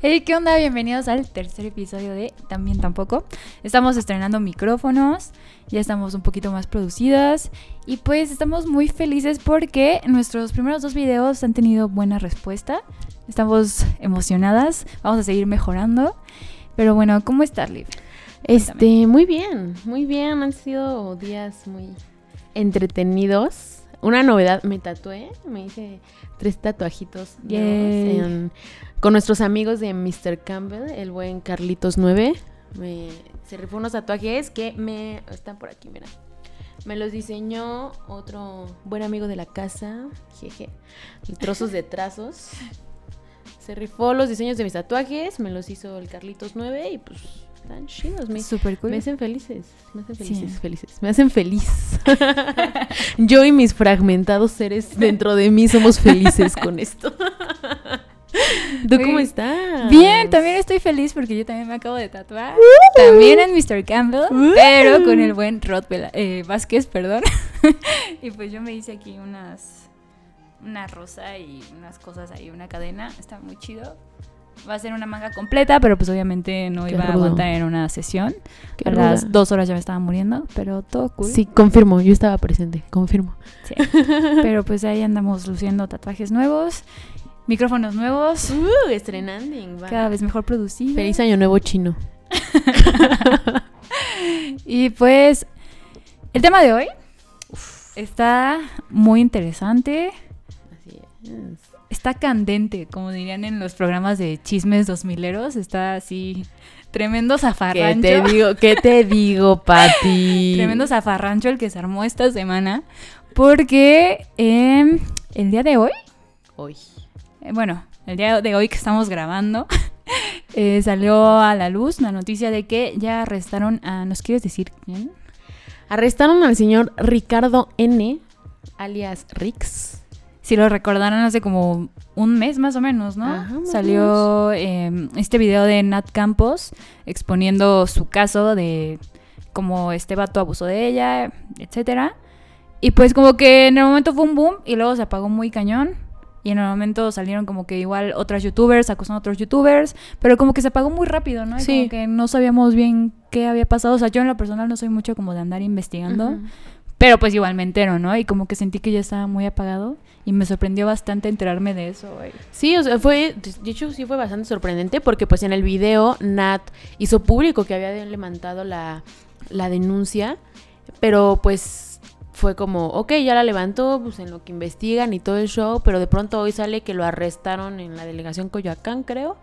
Hey, ¿qué onda? Bienvenidos al tercer episodio de También Tampoco. Estamos estrenando micrófonos, ya estamos un poquito más producidas y pues estamos muy felices porque nuestros primeros dos videos han tenido buena respuesta. Estamos emocionadas, vamos a seguir mejorando. Pero bueno, ¿cómo estás, Liv? Este, muy bien, muy bien. Han sido días muy entretenidos. Una novedad, me tatué, me hice tres tatuajitos en- con nuestros amigos de Mr. Campbell, el buen Carlitos 9. Me, se rifó unos tatuajes que me están por aquí, mira. Me los diseñó otro buen amigo de la casa, jeje, trozos de trazos. Se rifó los diseños de mis tatuajes, me los hizo el Carlitos 9 y pues están chidos. Me, Súper cool. me hacen felices, me hacen Sí. felices, felices. Me hacen feliz. Yo y mis fragmentados seres dentro de mí somos felices con esto. ¿Tú cómo estás? Bien, también estoy feliz porque yo también me acabo de tatuar. También en Mr. Campbell, Uh. pero con el buen Rod eh, Vázquez, perdón. y pues yo me hice aquí unas. Una rosa y unas cosas ahí, una cadena. Está muy chido. Va a ser una manga completa, pero pues obviamente no Qué iba a aguantar en una sesión. Qué a las ruda. dos horas ya me estaba muriendo, pero todo cool. Sí, confirmo, yo estaba presente, confirmo. Sí. Pero pues ahí andamos luciendo tatuajes nuevos, micrófonos nuevos, Uh, estrenando. cada vez mejor producidos. Feliz año nuevo chino. Y pues el tema de hoy está muy interesante, Así es. Está candente, como dirían en los programas de chismes dos mileros, está así tremendo ¿Qué zafarrancho. te digo? ¿Qué te digo, Pati? Tremendo zafarrancho el que se armó esta semana, porque em, el día de hoy, Hoy. eh, bueno, el día de hoy que estamos grabando, eh, salió a la luz la noticia de que ya arrestaron a, ¿nos quieres decir quién? Arrestaron al señor Ricardo N., alias Rix. Si lo recordaron hace como un mes más o menos, ¿no? Ajá, o Salió eh, este video de Nat Campos exponiendo su caso de cómo este vato abusó de ella, etcétera. Y pues como que en el momento fue un boom y luego se apagó muy cañón. Y en el momento salieron como que igual otras youtubers acusando a otros youtubers, pero como que se apagó muy rápido, ¿no? Y Sí. Como que no sabíamos bien qué había pasado. O sea, yo en lo personal no soy mucho como de andar investigando. Ujú. Pero pues igual me entero, ¿no? Y como que sentí que ya estaba muy apagado. Y me sorprendió bastante enterarme de eso. Sí, o sea, fue, de hecho sí fue bastante sorprendente porque pues en el video Nat hizo público que había levantado la, la denuncia, pero pues fue como, ok, ya la levantó, pues en lo que investigan y todo el show, pero de pronto hoy sale que lo arrestaron en la delegación Coyoacán, creo,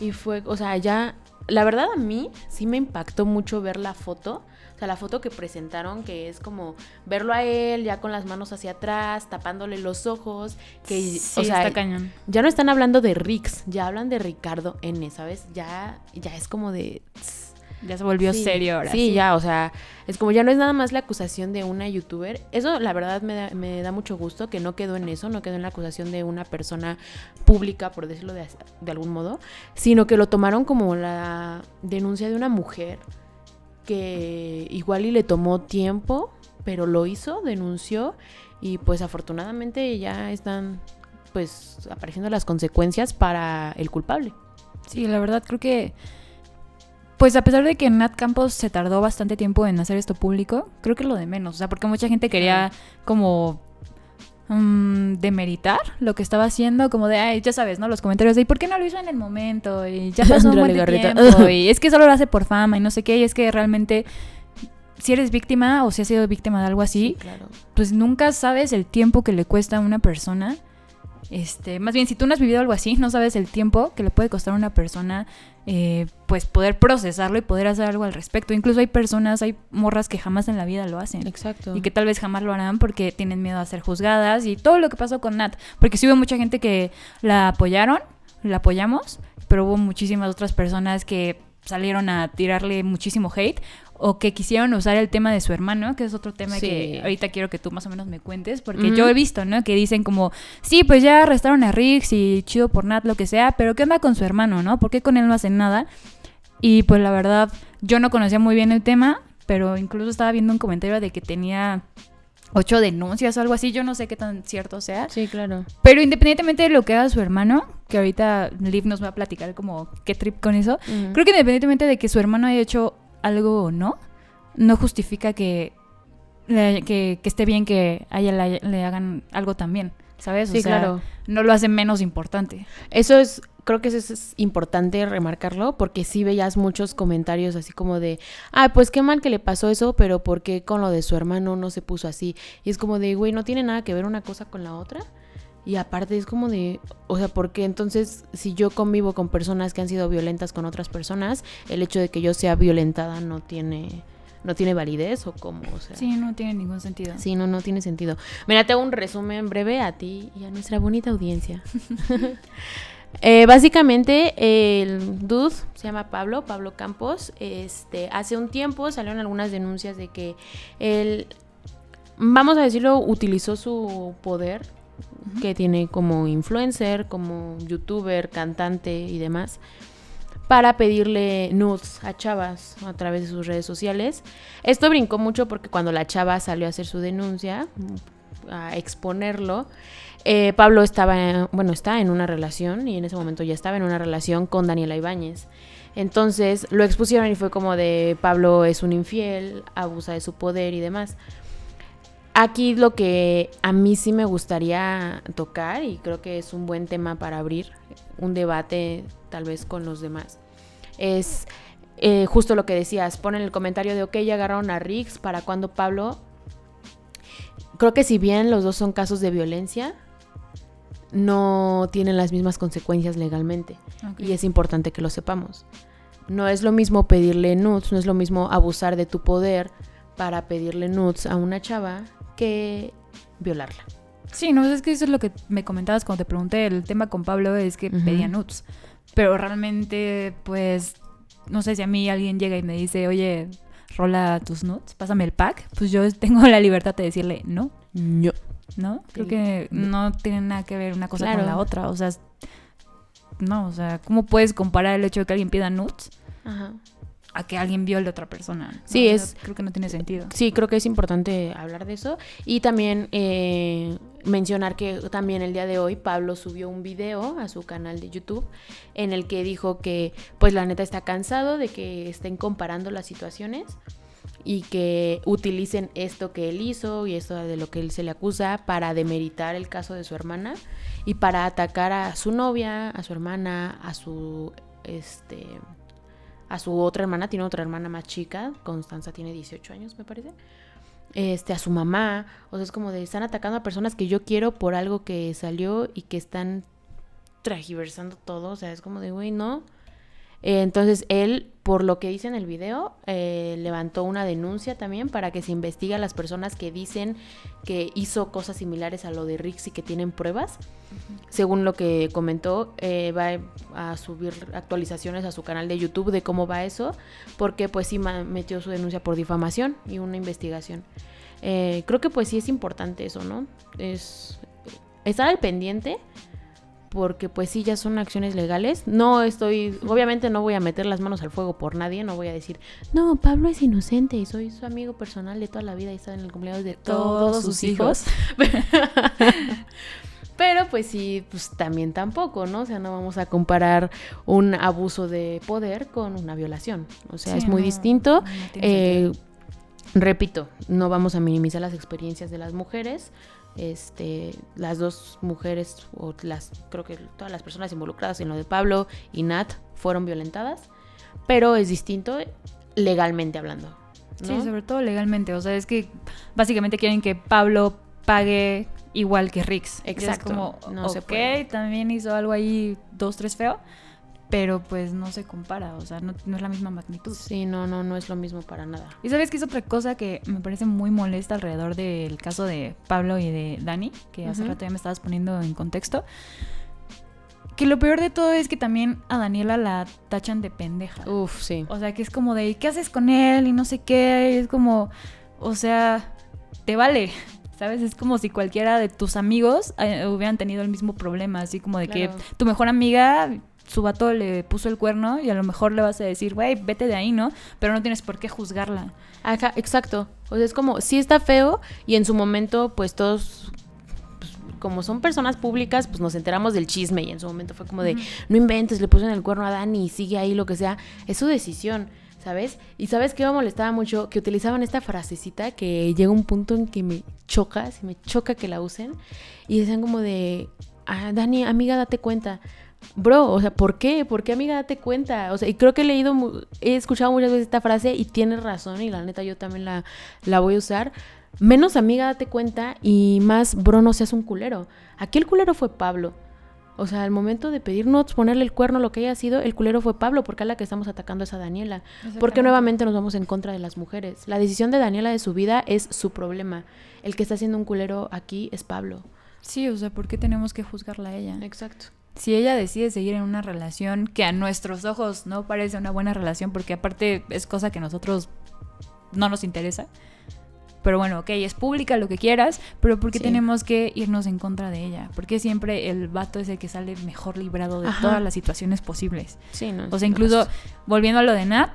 y fue, o sea, ya, la verdad a mí sí me impactó mucho ver la foto. Sea, la foto que presentaron, que es como verlo a él ya con las manos hacia atrás, tapándole los ojos, que, Sí, o sea, está cañón. ya no están hablando de Rix, ya hablan de Ricardo N, ¿sabes? Ya, ya es como de... Ya se volvió sí, serio ahora. Sí, ya, o sea, es como ya no es nada más la acusación de una youtuber. Eso la verdad me da, me da mucho gusto que no quedó en eso, no quedó en la acusación de una persona pública, por decirlo de, de algún modo, sino que lo tomaron como la denuncia de una mujer que igual y le tomó tiempo, pero lo hizo, denunció y pues afortunadamente ya están pues apareciendo las consecuencias para el culpable. Sí, la verdad creo que... Pues a pesar de que Nat Campos se tardó bastante tiempo en hacer esto público, creo que lo de menos. O sea, porque mucha gente quería como mm, demeritar lo que estaba haciendo, como de, ay, ya sabes, ¿no? Los comentarios de, ¿y por qué no lo hizo en el momento? Y ya pasó un buen tiempo. Y es que solo lo hace por fama y no sé qué. Y es que realmente, si eres víctima o si has sido víctima de algo así, claro. pues nunca sabes el tiempo que le cuesta a una persona. Este, más bien, si tú no has vivido algo así, no sabes el tiempo que le puede costar a una persona, eh, pues poder procesarlo y poder hacer algo al respecto. Incluso hay personas, hay morras que jamás en la vida lo hacen. Exacto. Y que tal vez jamás lo harán porque tienen miedo a ser juzgadas y todo lo que pasó con Nat. Porque sí hubo mucha gente que la apoyaron, la apoyamos, pero hubo muchísimas otras personas que salieron a tirarle muchísimo hate o que quisieron usar el tema de su hermano, que es otro tema Sí. que ahorita quiero que tú más o menos me cuentes, porque yo he visto, ¿no? Que dicen como, sí, pues ya arrestaron a Riggs y chido por Nat, lo que sea, pero ¿qué onda con su hermano, no? ¿Por qué con él no hacen nada? Y pues la verdad, yo no conocía muy bien el tema, pero incluso estaba viendo un comentario de que tenía ocho denuncias o algo así, yo no sé qué tan cierto sea. Sí, claro. Pero independientemente de lo que haga su hermano, que ahorita Liv nos va a platicar como qué trip con eso. Creo que independientemente de que su hermano haya hecho algo o no, no justifica que, le- que, que esté bien que a ella le, le hagan algo también, ¿sabes? O Sí, sea, claro. no lo hace menos importante. Eso es, creo que eso es, es importante remarcarlo porque sí veías muchos comentarios así como de, ah, pues qué mal que le pasó eso, pero ¿por qué con lo de su hermano no se puso así? Y es como de, güey, no tiene nada que ver una cosa con la otra. Y aparte es como de, o sea, porque entonces si yo convivo con personas que han sido violentas con otras personas, el hecho de que yo sea violentada no tiene, no tiene validez o cómo, o sea. Sí, no tiene ningún sentido. Sí, no, no tiene sentido. Mira, te hago un resumen breve a ti y a nuestra bonita audiencia. Eh, básicamente, el dude se llama Pablo, Pablo Campos. Este, hace un tiempo salieron algunas denuncias de que él, vamos a decirlo, utilizó su poder que tiene como influencer, como youtuber, cantante y demás, para pedirle nudes a chavas a través de sus redes sociales. Esto brincó mucho porque cuando la chava salió a hacer su denuncia, a exponerlo, eh, Pablo estaba, en- bueno, está en una relación y en ese momento ya estaba en una relación con Daniela Ibáñez. Entonces lo expusieron y fue como de Pablo es un infiel, abusa de su poder y demás. Aquí lo que a mí sí me gustaría tocar y creo que es un buen tema para abrir un debate tal vez con los demás es eh, justo lo que decías, ponen el comentario de ok, ya agarraron a Riggs, para cuando Pablo creo que si bien los dos son casos de violencia, no tienen las mismas consecuencias legalmente. Ok. Y es importante que lo sepamos. No es lo mismo pedirle nudes, no es lo mismo abusar de tu poder para pedirle nudes a una chava que violarla. Sí, no, es que eso es lo que me comentabas cuando te pregunté. El tema con Pablo es que Ujú. pedía nudes. Pero realmente, pues, no sé si a mí alguien llega y me dice, oye, rola tus nudes, pásame el pack. Pues yo tengo la libertad de decirle no, No. ¿no? Creo que no tiene nada que ver una cosa Claro. con la otra. O sea, no, o sea, ¿cómo puedes comparar el hecho de que alguien pida nudes Ajá. A que alguien viole a otra persona? ¿no? Sí, O sea, es- Creo que no tiene sentido. Sí, creo que es importante hablar de eso. Y también eh, mencionar que también el día de hoy Pablo subió un video a su canal de YouTube en el que dijo que pues la neta está cansado de que estén comparando las situaciones y que utilicen esto que él hizo y esto de lo que él se le acusa para demeritar el caso de su hermana y para atacar a su novia, a su hermana, a su este a su otra hermana, tiene otra hermana más chica, Constanza tiene 18 años, me parece. Este, a su mamá, o sea, es como de están atacando a personas que yo quiero por algo que salió y que están tragiversando todo, o sea, es como de, güey, no. Eh, entonces él, por lo que dice en el video, eh, levantó una denuncia también para que se investigue a las personas que dicen que hizo cosas similares a lo de Rix y que tienen pruebas. Según lo que comentó, eh, va a subir actualizaciones a su canal de YouTube de cómo va eso, porque pues sí metió su denuncia por difamación y una investigación. Creo que pues sí es importante eso, ¿no? Es estar al pendiente porque pues sí ya son acciones legales. No estoy, obviamente no voy a meter las manos al fuego por nadie, no voy a decir, no, Pablo es inocente y soy su amigo personal de toda la vida y está en el cumpleaños de todos, sus hijos. Pero pues sí, pues también tampoco, ¿no? O sea, no vamos a comparar un abuso de poder con una violación. O sea, Sí, es muy no, distinto. no Eh, repito, no vamos a minimizar las experiencias de las mujeres. Este, las dos mujeres, o las, creo que todas las personas involucradas en lo de Pablo y Nat fueron violentadas, pero es distinto legalmente hablando. ¿no? Sí, sobre todo legalmente. O sea, es que básicamente quieren que Pablo pague igual que Rix. Y es Exacto, como, no se puede. también hizo algo ahí dos, tres feo, pero pues no se compara. O sea, no, no es la misma magnitud. Sí, no, no, no es lo mismo para nada. Y sabes que es otra cosa que me parece muy molesta alrededor del caso de Pablo y de Dani, que hace rato ya me estabas poniendo en contexto. Que lo peor de todo es que también a Daniela la tachan de pendeja. Uf, sí. O sea, que es como de, ¿qué haces con él? Y no sé qué. Y es como, o sea, te vale. ¿Sabes? Es como si cualquiera de tus amigos eh, hubieran tenido el mismo problema. Así como de Claro. que tu mejor amiga, su vato le puso el cuerno y a lo mejor le vas a decir, güey, vete de ahí, ¿no? Pero no tienes por qué juzgarla. Ajá, exacto. O sea, es como, sí está feo y en su momento, pues todos, pues, como son personas públicas, pues nos enteramos del chisme y en su momento fue como de, no inventes, le pusieron el cuerno a Dani y sigue ahí lo que sea. Es su decisión. ¿sabes? Y sabes que me molestaba mucho que utilizaban esta frasecita que llega un punto en que me choca, si me choca que la usen, y decían como de, ah, Dani, amiga, date cuenta. Bro, o sea, ¿por qué? ¿Por qué, amiga, date cuenta? O sea, y creo que he leído, he escuchado muchas veces esta frase y tienes razón y la neta yo también la, la voy a usar. Menos amiga, date cuenta y más, bro, no seas un culero. Aquí el culero fue Pablo. O sea, al momento de pedirnos ponerle el cuerno, lo que haya sido, el culero fue Pablo, porque a la que estamos atacando es a Daniela. Porque nuevamente nos vamos en contra de las mujeres. La decisión de Daniela de su vida es su problema. El que está haciendo un culero aquí es Pablo. Sí, o sea, ¿por qué tenemos que juzgarla a ella? Exacto. Si ella decide seguir en una relación que a nuestros ojos no parece una buena relación, porque aparte es cosa que a nosotros no nos interesa, pero bueno, ok, es pública lo que quieras, pero ¿por qué tenemos que irnos en contra de ella? Porque siempre el vato es el que sale mejor librado de todas las situaciones posibles. Sí, no, o sea, incluso volviendo a lo de Nat,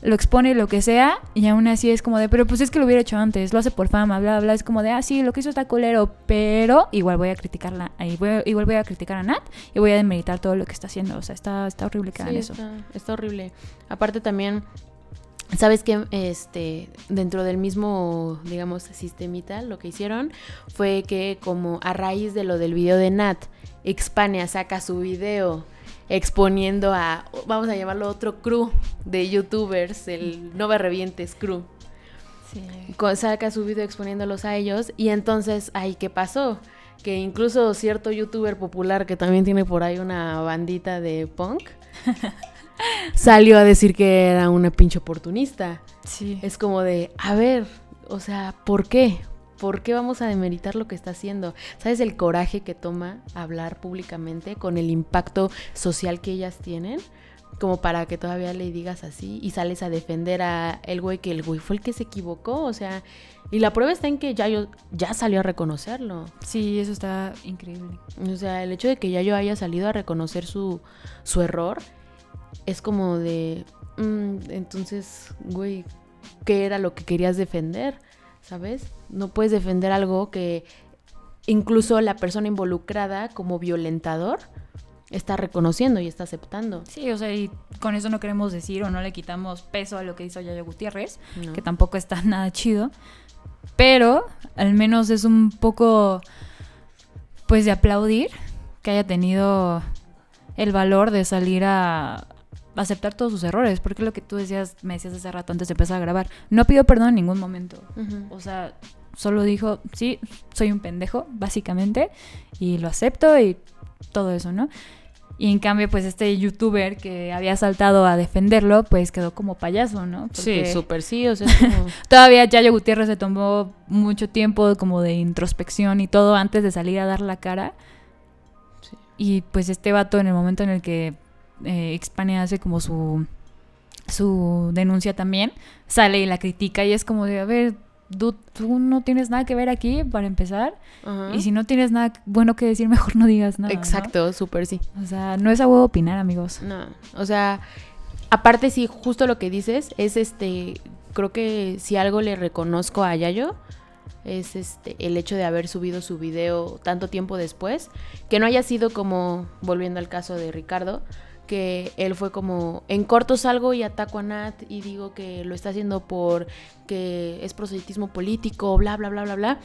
lo expone lo que sea y aún así es como de, pero pues es que lo hubiera hecho antes, lo hace por fama, bla, bla, es como de, ah, sí, lo que hizo está culero, pero igual voy a criticarla, igual voy a criticar a Nat y voy a demeritar todo lo que está haciendo, o sea, está, está horrible que hagan eso. Está, está horrible. Aparte también ¿Sabes qué? Este, dentro del mismo, digamos, sistemita, lo que hicieron fue que como a raíz de lo del video de Nat, Expania saca su video exponiendo a, vamos a llamarlo otro crew de youtubers, el No Me Revientes crew. Sí. Saca su video exponiéndolos a ellos y entonces, ahí, ¿qué pasó? Que incluso cierto youtuber popular que también tiene por ahí una bandita de punk salió a decir que era una pinche oportunista. Sí. Es como de, a ver, o sea, ¿por qué? ¿Por qué vamos a demeritar lo que está haciendo? ¿Sabes el coraje que toma hablar públicamente con el impacto social que ellas tienen? Como para que todavía le digas así y sales a defender a el güey que el güey fue el que se equivocó, o sea, y la prueba está en que Yayo ya salió a reconocerlo. Sí, eso está increíble. O sea, el hecho de que Yayo haya salido a reconocer su, su error es como de, mm, entonces, güey, ¿qué era lo que querías defender? ¿Sabes? No puedes defender algo que incluso la persona involucrada como violentador está reconociendo y está aceptando. Sí, o sea, y con eso no queremos decir o no le quitamos peso a lo que hizo Yaya Gutiérrez, que tampoco está nada chido, pero al menos es un poco, pues, de aplaudir que haya tenido el valor de salir a, aceptar todos sus errores, porque lo que tú decías, me decías hace rato antes de empezar a grabar, no pidió perdón en ningún momento. O sea, solo dijo, sí, soy un pendejo, básicamente, y lo acepto y todo eso, ¿no? Y en cambio, pues este youtuber que había saltado a defenderlo, pues quedó como payaso, ¿no? sí, súper sí, o sea, Todavía Yayo Gutiérrez se tomó mucho tiempo como de introspección y todo antes de salir a dar la cara. Y pues este vato en el momento en el que eh, hace como su, su denuncia también, sale y la critica y es como de, a ver, tú, no tienes nada que ver aquí para empezar. Y si no tienes nada bueno que decir, mejor no digas nada. Exacto, súper sí. O sea, no es a huevo opinar, amigos. No, o sea, aparte sí, justo lo que dices es este, creo que si algo le reconozco a Yayo es este el hecho de haber subido su video tanto tiempo después, que no haya sido como volviendo al caso de Ricardo, que él fue como, en corto salgo y ataco a Nat y digo que lo está haciendo por que es proselitismo político, bla, bla, bla, bla, bla.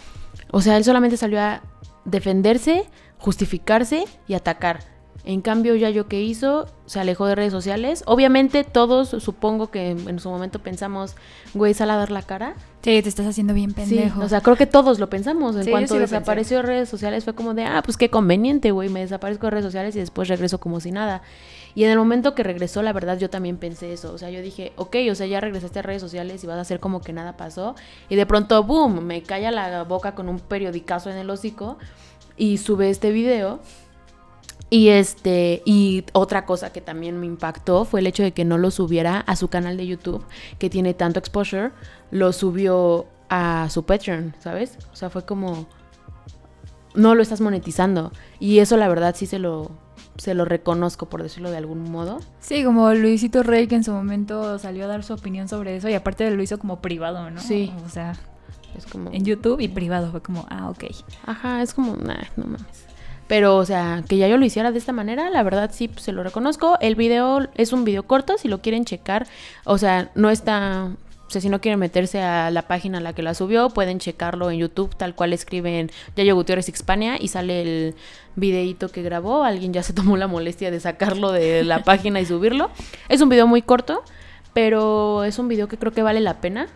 O sea, él solamente salió a defenderse, justificarse y atacar. En cambio, ya yo que hizo, se alejó de redes sociales. Obviamente, todos supongo que en su momento pensamos, güey, sal a dar la cara. Sí, te estás haciendo bien pendejo. o sea, creo que todos lo pensamos. En cuanto desapareció de redes sociales, fue como de, ah, pues qué conveniente, güey, me desaparezco de redes sociales y después regreso como si nada. Y en el momento que regresó, la verdad, yo también pensé eso. O sea, yo dije, ok, o sea, ya regresaste a redes sociales y vas a hacer como que nada pasó. Y de pronto, boom, me calla la boca con un periodicazo en el hocico y sube este video y este, y otra cosa que también me impactó fue el hecho de que no lo subiera a su canal de YouTube, que tiene tanto exposure, lo subió a su Patreon, ¿sabes? O sea, fue como no lo estás monetizando. Y eso la verdad sí se lo se lo reconozco, por decirlo de algún modo. Sí, como Luisito Rey, que en su momento salió a dar su opinión sobre eso, y aparte lo hizo como privado, ¿no? Sí. O sea, Es como... En YouTube y privado fue como, ah, ok. Ajá, es como, nah, no mames. Pero, o sea, que ya yo lo hiciera de esta manera, la verdad sí pues, se lo reconozco. El video es un video corto, si lo quieren checar. O sea, no está. O sea, si no quieren meterse a la página a la que la subió, pueden checarlo en YouTube, tal cual escriben Yayo Gutiérrez Hispania y sale el videíto que grabó. Alguien ya se tomó la molestia de sacarlo de la página y subirlo. Es un video muy corto, pero es un video que creo que vale la pena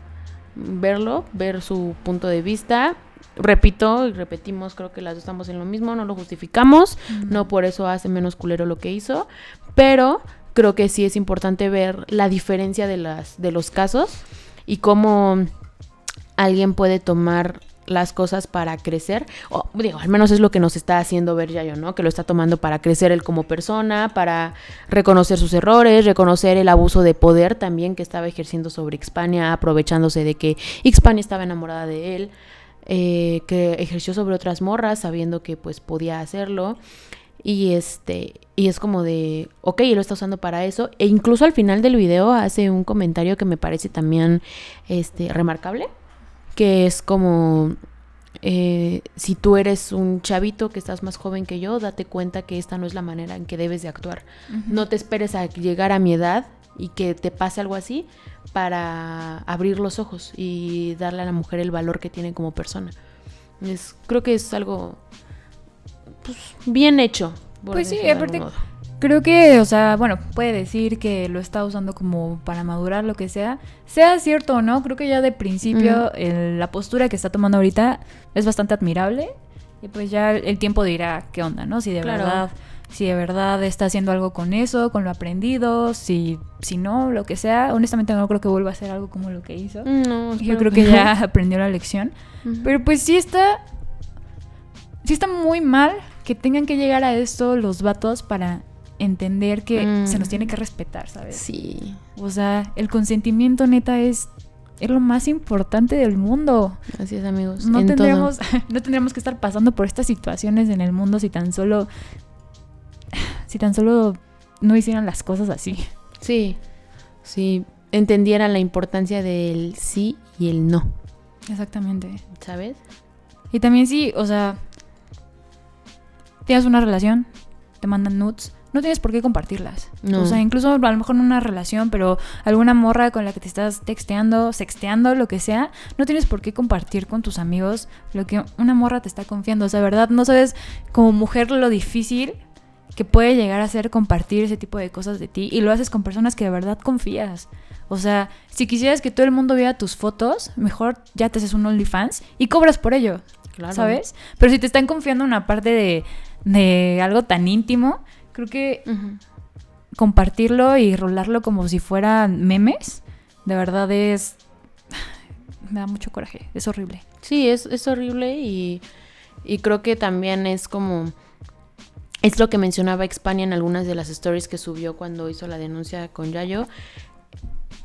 verlo, ver su punto de vista repito y repetimos, creo que las dos estamos en lo mismo, no lo justificamos, no por eso hace menos culero lo que hizo, pero creo que sí es importante ver la diferencia de las de los casos y cómo alguien puede tomar las cosas para crecer, o digo, al menos es lo que nos está haciendo ver Yayo, ¿no? Que lo está tomando para crecer él como persona, para reconocer sus errores, reconocer el abuso de poder también que estaba ejerciendo sobre Xpania, aprovechándose de que Xpania estaba enamorada de él. Eh, que ejerció sobre otras morras sabiendo que pues podía hacerlo. Y este, y es como de, ok, él lo está usando para eso. E incluso al final del video hace un comentario que me parece también este, remarcable. Que es como, eh, si tú eres un chavito que estás más joven que yo, date cuenta que esta no es la manera en que debes de actuar. No te esperes a llegar a mi edad y que te pase algo así para abrir los ojos y darle a la mujer el valor que tiene como persona. Es, creo que es algo pues, bien hecho. Pues sí, aparte creo que, o sea, bueno, puede decir que lo está usando como para madurar, lo que sea. Sea cierto o no, creo que ya de principio la postura que está tomando ahorita es bastante admirable. Y pues ya el tiempo dirá qué onda, ¿no? Si de verdad si de verdad está haciendo algo con eso, con lo aprendido, si, si no, lo que sea. Honestamente no creo que vuelva a hacer algo como lo que hizo. No, Yo creo que, ya aprendió la lección. Pero pues sí está, sí está muy mal que tengan que llegar a esto los vatos para entender que se nos mm. tiene que respetar, ¿sabes? Sí. O sea, el consentimiento neta es es lo más importante del mundo. Así es, amigos. No tendríamos, no tendríamos que estar pasando por estas situaciones en el mundo si tan solo si tan solo no hicieran las cosas así. Sí, sí, entendieran la importancia del sí y el no. Exactamente. ¿Sabes? Y también sí, o sea, tienes una relación, te mandan nudes, no tienes por qué compartirlas. No. O sea, incluso a lo mejor en una relación, pero alguna morra con la que te estás texteando, sexteando, lo que sea, no tienes por qué compartir con tus amigos lo que una morra te está confiando. O sea, ¿verdad? No sabes como mujer lo difícil que puede llegar a ser compartir ese tipo de cosas de ti y lo haces con personas que de verdad confías. O sea, si quisieras que todo el mundo viera tus fotos, mejor ya te haces un OnlyFans y cobras por ello. Claro. ¿Sabes? Pero si te están confiando una parte de, algo tan íntimo, creo que compartirlo y rolarlo como si fueran memes, de verdad es. Me da mucho coraje. Es horrible. Sí, es, es horrible y, y creo que también es como es lo que mencionaba Expania en algunas de las stories que subió cuando hizo la denuncia con Yayo,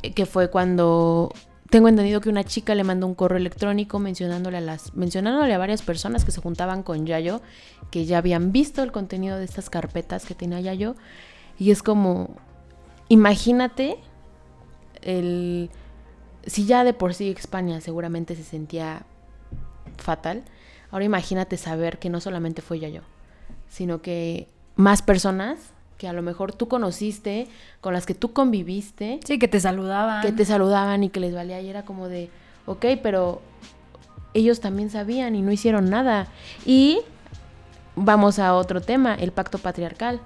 eh, que fue cuando tengo entendido que una chica le mandó un correo electrónico mencionándole a las mencionándole a varias personas que se juntaban con Yayo, que ya habían visto el contenido de estas carpetas que tenía Yayo. Y es como imagínate el si ya de por sí España seguramente se sentía fatal, ahora imagínate saber que no solamente fue Yayo sino que más personas que a lo mejor tú conociste, con las que tú conviviste. Sí, que te saludaban. Que te saludaban y que les valía y era como de, ok, pero ellos también sabían y no hicieron nada. Y vamos a otro tema, el pacto patriarcal.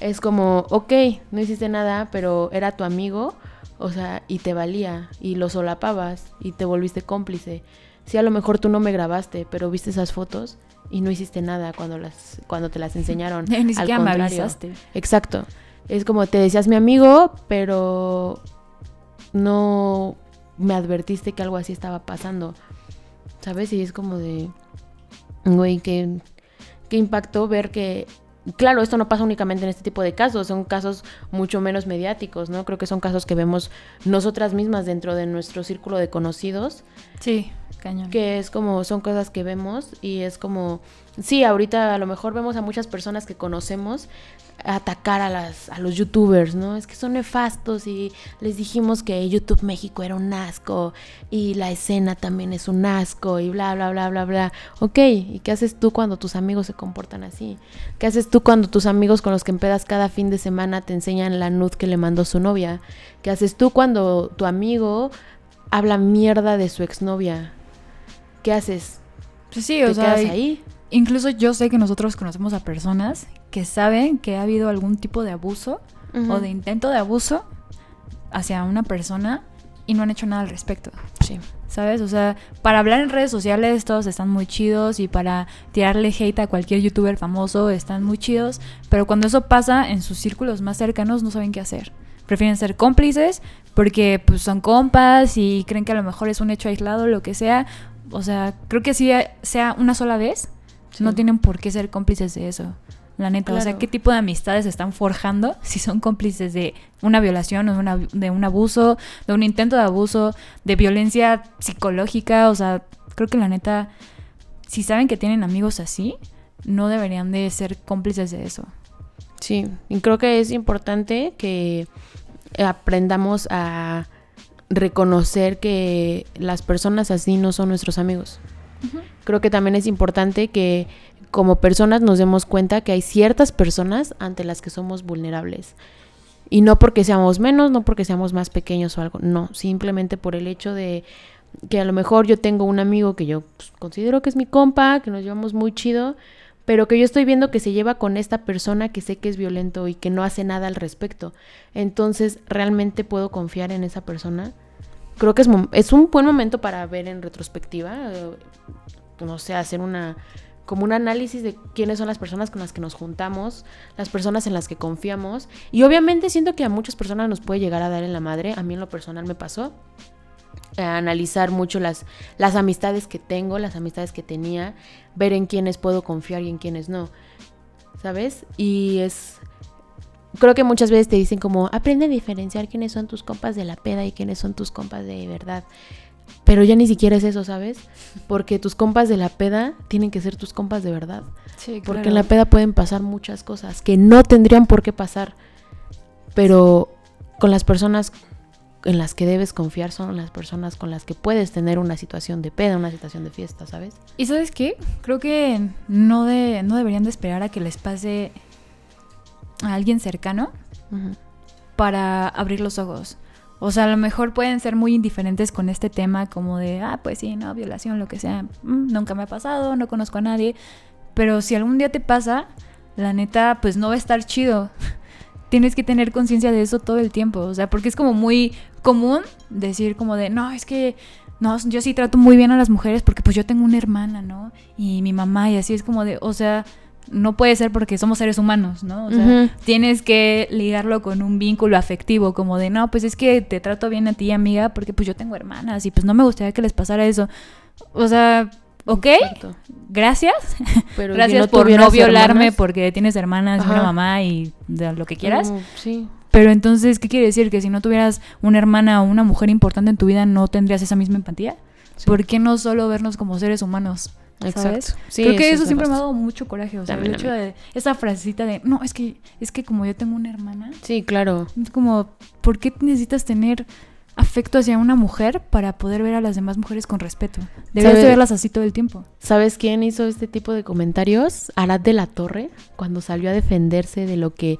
Es como, ok, no hiciste nada, pero era tu amigo, o sea, y te valía, y lo solapabas, y te volviste cómplice. Si a lo mejor tú no me grabaste, pero viste esas fotos, y no hiciste nada cuando las cuando te las enseñaron. Ni siquiera me avisaste. Exacto. Es como te decías mi amigo, pero no me advertiste que algo así estaba pasando. ¿Sabes? Y es como de güey, qué qué impactó ver que claro, esto no pasa únicamente en este tipo de casos, son casos mucho menos mediáticos, ¿no? Creo que son casos que vemos nosotras mismas dentro de nuestro círculo de conocidos. Sí, cañón. Que es como, son cosas que vemos y es como, sí, ahorita a lo mejor vemos a muchas personas que conocemos atacar a, las, a los youtubers, ¿no? Es que son nefastos y les dijimos que YouTube México era un asco y la escena también es un asco y bla, bla, bla, bla, bla. Ok, ¿y qué haces tú cuando tus amigos se comportan así? ¿Qué haces tú cuando tus amigos con los que empedas cada fin de semana te enseñan la nud que le mandó su novia? ¿Qué haces tú cuando tu amigo habla mierda de su exnovia? ¿Qué haces? Pues sí, o ¿Te sea, quedas ahí? Incluso yo sé que nosotros conocemos a personas que saben que ha habido algún tipo de abuso o de intento de abuso hacia una persona y no han hecho nada al respecto. Sí. ¿Sabes? O sea, para hablar en redes sociales todos están muy chidos y para tirarle hate a cualquier youtuber famoso están muy chidos, pero cuando eso pasa en sus círculos más cercanos no saben qué hacer. Prefieren ser cómplices porque pues son compas y creen que a lo mejor es un hecho aislado, lo que sea. O sea, creo que si sea una sola vez, Sí. no tienen por qué ser cómplices de eso. La neta, o sea. ¿qué tipo de amistades están forjando si son cómplices de una violación o una- de un abuso, de un intento de abuso, de violencia psicológica? O sea, creo que la neta, si saben que tienen amigos así, no deberían de ser cómplices de eso. Sí, y creo que es importante que aprendamos a reconocer que las personas así no son nuestros amigos. Creo que también es importante que como personas nos demos cuenta que hay ciertas personas ante las que somos vulnerables. Y no porque seamos menos, no porque seamos más pequeños o algo, no, simplemente por el hecho de que a lo mejor yo tengo un amigo que yo pues, considero que es mi compa, que nos llevamos muy chido, pero que yo estoy viendo que se lleva con esta persona que sé que es violento y que no hace nada al respecto. Entonces, ¿realmente puedo confiar en esa persona? Creo que es, es un buen momento para ver en retrospectiva, eh, no sé, hacer una como un análisis de quiénes son las personas con las que nos juntamos, las personas en las que confiamos. Y obviamente siento que a muchas personas nos puede llegar a dar en la madre. A mí en lo personal me pasó. eh, analizar mucho las, las amistades que tengo, las amistades que tenía, ver en quiénes puedo confiar y en quiénes no. ¿Sabes? Y es... Creo que muchas veces te dicen como, aprende a diferenciar quiénes son tus compas de la peda y quiénes son tus compas de verdad. Pero ya ni siquiera es eso, ¿sabes? Porque tus compas de la peda tienen que ser tus compas de verdad. Sí, Porque en la peda pueden pasar muchas cosas que no tendrían por qué pasar. Pero con las personas en las que debes confiar son las personas con las que puedes tener una situación de peda, una situación de fiesta, ¿sabes? ¿Y sabes qué? Creo que no, de, no deberían de esperar a que les pase a alguien cercano para abrir los ojos. O sea, a lo mejor pueden ser muy indiferentes con este tema, como de, ah, pues sí, no, violación, lo que sea. Mm, nunca me ha pasado, no conozco a nadie. Pero si algún día te pasa, la neta, pues no va a estar chido. Tienes que tener conciencia de eso todo el tiempo. O sea, porque es como muy común decir como de, no, es que, no, yo sí trato muy bien a las mujeres porque pues yo tengo una hermana, ¿no? Y mi mamá y así es como de, o sea, no puede ser porque somos seres humanos, ¿no? O sea, tienes que ligarlo con un vínculo afectivo, como de, no, pues es que te trato bien a ti, amiga, porque pues yo tengo hermanas y pues no me gustaría que les pasara eso. O sea, ok, Exacto. gracias. Pero si gracias por no violarme hermanas, porque tienes hermanas y una mamá y de lo que quieras. mm, sí. Pero entonces, ¿qué quiere decir? Que si no tuvieras una hermana o una mujer importante en tu vida, no tendrías esa misma empatía. sí. ¿Por qué no solo vernos como seres humanos? ¿Sabes? Exacto. Sí, Creo que eso es siempre me ha dado mucho coraje. O sea, También el hecho de esa frasecita de, no, es que, es que como yo tengo una hermana, Sí, claro. es como, ¿por qué necesitas tener afecto hacia una mujer para poder ver a las demás mujeres con respeto? Deberías de verlas así todo el tiempo. ¿Sabes quién hizo este tipo de comentarios? Arad de la Torre, cuando salió a defenderse de lo que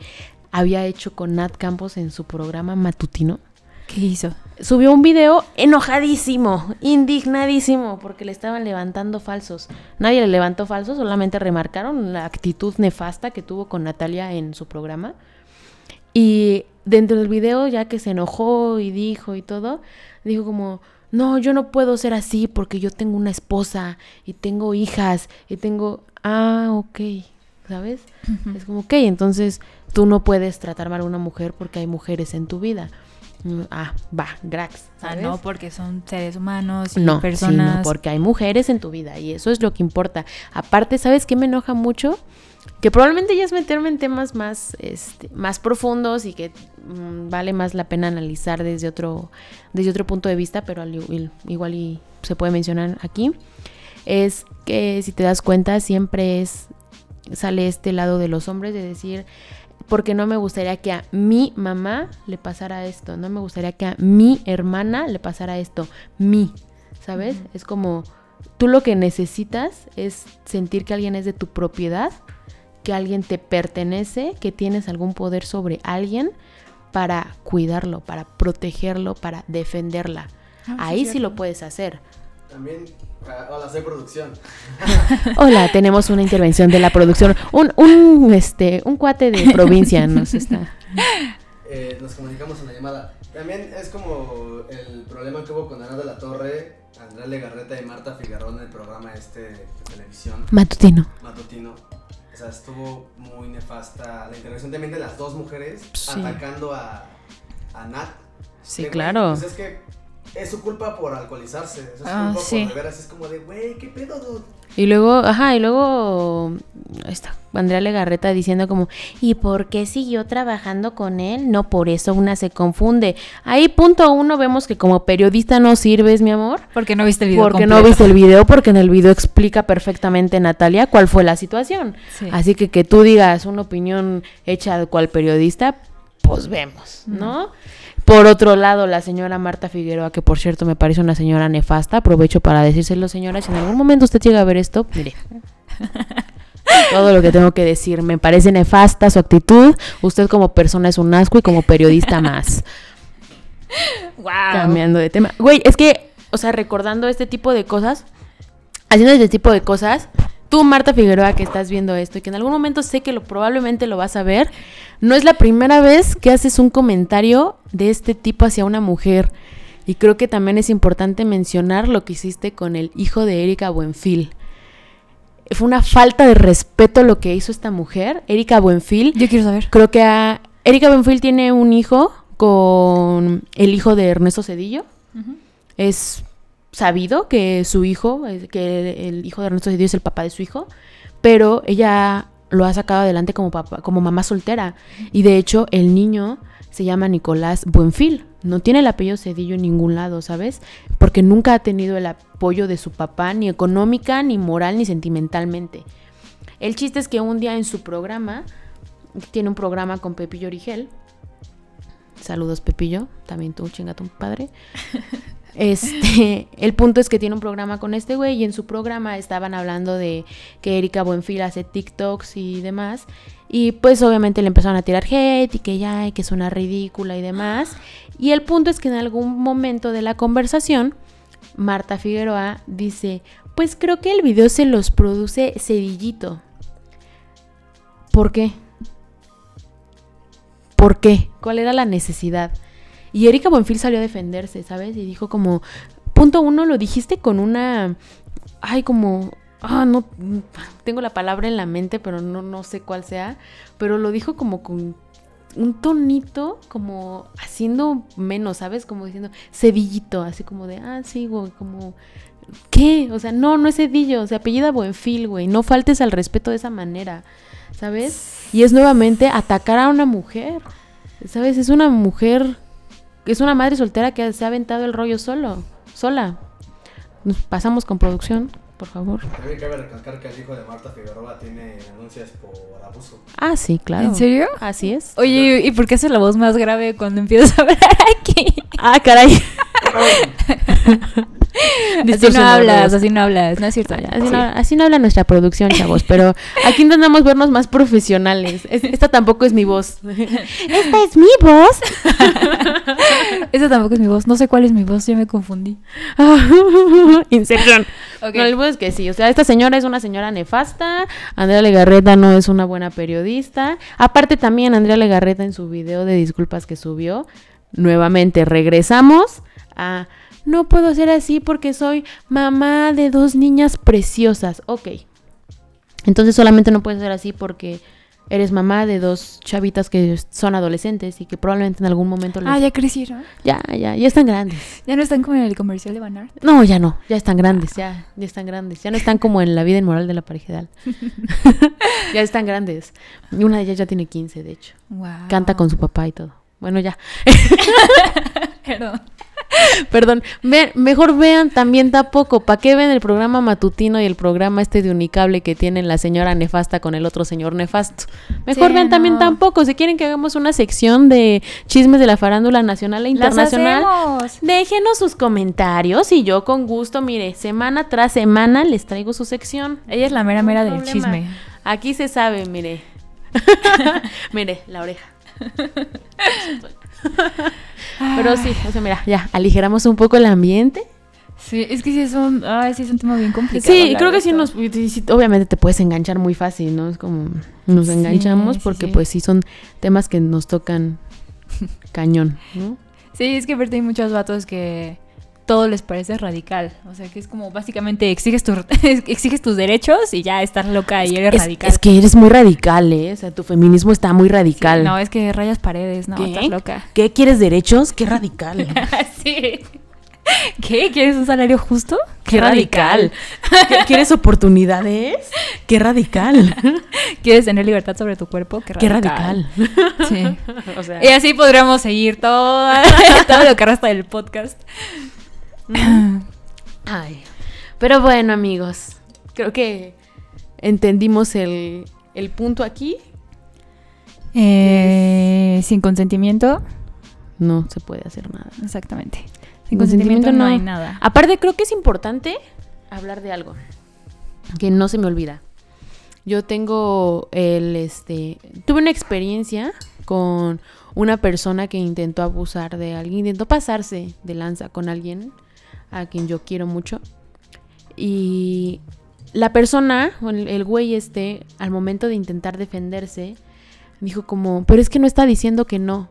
había hecho con Nat Campos en su programa matutino. ¿Qué hizo? Subió un video enojadísimo, indignadísimo, porque le estaban levantando falsos. Nadie le levantó falsos, solamente remarcaron la actitud nefasta que tuvo con Natalia en su programa. Y dentro del video, ya que se enojó y dijo y todo, dijo como, no, yo no puedo ser así porque yo tengo una esposa y tengo hijas y tengo... Ah, ok, ¿sabes? Es como, ok, entonces tú no puedes tratar mal a una mujer porque hay mujeres en tu vida. Ah, va, grax. Ah, ¿sabes? no, porque son seres humanos y No, personas. sí, no, porque hay mujeres en tu vida y eso es lo que importa. Aparte, ¿sabes qué me enoja mucho? Que probablemente ya es meterme en temas más, este, más profundos y que mm, vale más la pena analizar desde otro, desde otro punto de vista, pero al igual, igual y se puede mencionar aquí. Es que si te das cuenta, siempre es sale este lado de los hombres de decir porque no me gustaría que a mi mamá le pasara esto, no me gustaría que a mi hermana le pasara esto, mi, ¿sabes? Es como tú lo que necesitas es sentir que alguien es de tu propiedad, que alguien te pertenece, que tienes algún poder sobre alguien para cuidarlo, para protegerlo, para defenderla. Ah, Ahí sí lo puedes hacer. También, ah, hola, soy producción. Hola, tenemos una intervención de la producción. Un, un, este, un cuate de provincia nos está. Eh, nos comunicamos en la llamada. También es como el problema que hubo con Ana de la Torre, Andrea Legarreta y Marta Figueroa en el programa este de televisión Matutino. matutino. O sea, estuvo muy nefasta la intervención también de las dos mujeres Sí. atacando a, a Nat. Sí, claro. Pues es que es su culpa por alcoholizarse. Es su Ah, culpa sí. por beber. Así es como de, güey, ¿qué pedo, dude? Y luego, ajá, y luego ahí está Andrea Legarreta diciendo como, ¿y por qué siguió trabajando con él? No, por eso una se confunde. Ahí punto uno vemos que como periodista no sirves, mi amor. Porque no viste el video Porque no viste el video, porque en el video explica perfectamente Natalia cuál fue la situación. Sí. Así que que tú digas una opinión hecha de cual periodista, pues vemos, ¿no? Por otro lado, la señora Marta Figueroa, que por cierto me parece una señora nefasta, aprovecho para decírselo, señora, si en algún momento usted llega a ver esto, mire. Todo lo que tengo que decir, me parece nefasta su actitud, usted como persona es un asco y como periodista más. Wow. Cambiando de tema. Güey, es que, o sea, recordando este tipo de cosas, haciendo este tipo de cosas, tú, Marta Figueroa, que estás viendo esto y que en algún momento sé que lo, probablemente lo vas a ver, no es la primera vez que haces un comentario de este tipo hacia una mujer. Y creo que también es importante mencionar lo que hiciste con el hijo de Erika Buenfil. Fue una falta de respeto lo que hizo esta mujer, Erika Buenfil. Yo quiero saber. Creo que a Erika Buenfil tiene un hijo con el hijo de Ernesto Cedillo. Es sabido que su hijo, eh, que el hijo de Ernesto Cedillo es el papá de su hijo, pero ella lo ha sacado adelante como papá, como mamá soltera. Y de hecho, el niño se llama Nicolás Buenfil. No tiene el apellido Cedillo en ningún lado, ¿sabes? Porque nunca ha tenido el apoyo de su papá, ni económica, ni moral, ni sentimentalmente. El chiste es que un día en su programa, tiene un programa con Pepillo Origel. Saludos, Pepillo. También tú, chinga tu padre. Este, el punto es que tiene un programa con este güey y en su programa estaban hablando de que Erika Buenfil hace TikToks y demás. Y pues obviamente le empezaron a tirar hate y que ya, que es una ridícula y demás. Y el punto es que en algún momento de la conversación, Marta Figueroa dice, pues creo que el video se los produce Cedillito. ¿Por qué? ¿Por qué? ¿Cuál era la necesidad? Y Erika Buenfil salió a defenderse, ¿sabes? Y dijo como, punto uno, lo dijiste con una, ay, como, ah, no, tengo la palabra en la mente, pero no, no sé cuál sea, pero lo dijo como con un tonito, como haciendo menos, ¿sabes? Como diciendo, cedillito, así como de, ah, sí, güey, como, ¿qué? O sea, no, no es cedillo, se apellida Buenfil, güey, no faltes al respeto de esa manera, ¿sabes? Y es nuevamente atacar a una mujer, ¿sabes? Es una mujer es una madre soltera que se ha aventado el rollo solo, sola. Nos pasamos con producción, por favor. También cabe recalcar que el hijo de Marta Figueroa tiene denuncias por abuso. Ah, sí, claro. ¿En serio? Así es. Oye, ¿y por qué hace la voz más grave cuando empiezas a hablar aquí? Ah, caray. Así no hablas, así no hablas, no es cierto. ya, Así, sí. no, así no habla nuestra producción, chavos, pero aquí intentamos vernos más profesionales. Es- esta tampoco es mi voz. Esta es mi voz. Esa tampoco es mi voz, no sé cuál es mi voz, ya me confundí. Inception. No, el punto es que sí, o sea, esta señora es una señora nefasta, Andrea Legarreta no es una buena periodista. Aparte también Andrea Legarreta en su video de disculpas que subió, nuevamente regresamos a no puedo ser así porque soy mamá de dos niñas preciosas. Ok. Entonces solamente no puedes ser así porque eres mamá de dos chavitas que son adolescentes y que probablemente en algún momento les- Ah, ya crecieron. ya, ya, ya están grandes. Ya no están como en el comercial de Banart. No, ya no, ya están grandes, ya, ya están grandes. Ya no están como en la vida inmoral de la pareja ideal. ya están grandes. Una de ellas ya tiene 15, de hecho. Wow. Canta con su papá y todo. Bueno, ya. Perdón. Perdón, mejor vean también tampoco. ¿Para qué ven el programa matutino y el programa este de Unicable que tienen la señora nefasta con el otro señor nefasto? Mejor Sí, vean también tampoco. Si quieren que hagamos una sección de chismes de la farándula nacional e internacional, déjenos sus comentarios y yo con gusto, mire, semana tras semana les traigo su sección. Ella es la mera mera del problema. chisme. Aquí se sabe, mire. mire, la oreja. Pero sí, o sea, mira, ya aligeramos un poco el ambiente. Sí, es que sí es un, ay, sí es un tema bien complicado. Sí, creo que sí nos, obviamente te puedes enganchar muy fácil, ¿no? Es como nos Sí, enganchamos sí, porque sí. pues sí son temas que nos tocan cañón, ¿no? Sí, es que aparte hay muchos vatos que todo les parece radical. O sea, que es como básicamente exiges, tu, exiges tus derechos y ya estás loca y eres Es, radical. es que eres muy radical, ¿eh? O sea, tu feminismo está muy Sí, radical. no, es que rayas paredes, no, ¿Qué? estás loca. ¿Qué quieres derechos? Qué radical. sí. ¿Qué? ¿Quieres un salario justo? Qué radical. ¿Qué- ¿Quieres oportunidades? Qué radical. ¿Quieres tener libertad sobre tu cuerpo? Qué radical. Sí. O sea, Y así podríamos seguir todo, todo lo que resta del podcast. Ay. Pero bueno, amigos, creo que entendimos el, el punto aquí. Eh, sin consentimiento, No se puede hacer nada. exactamente. Sin Consentimiento consentimiento no no. hay nada. Aparte, creo que es importante hablar de algo que no se me olvida. Yo tengo el, este, tuve una experiencia con una persona que intentó abusar de alguien, intentó pasarse de lanza con alguien a quien yo quiero mucho. Y la persona, o el, el güey este, al momento de intentar defenderse, dijo como, pero es que no está diciendo que no.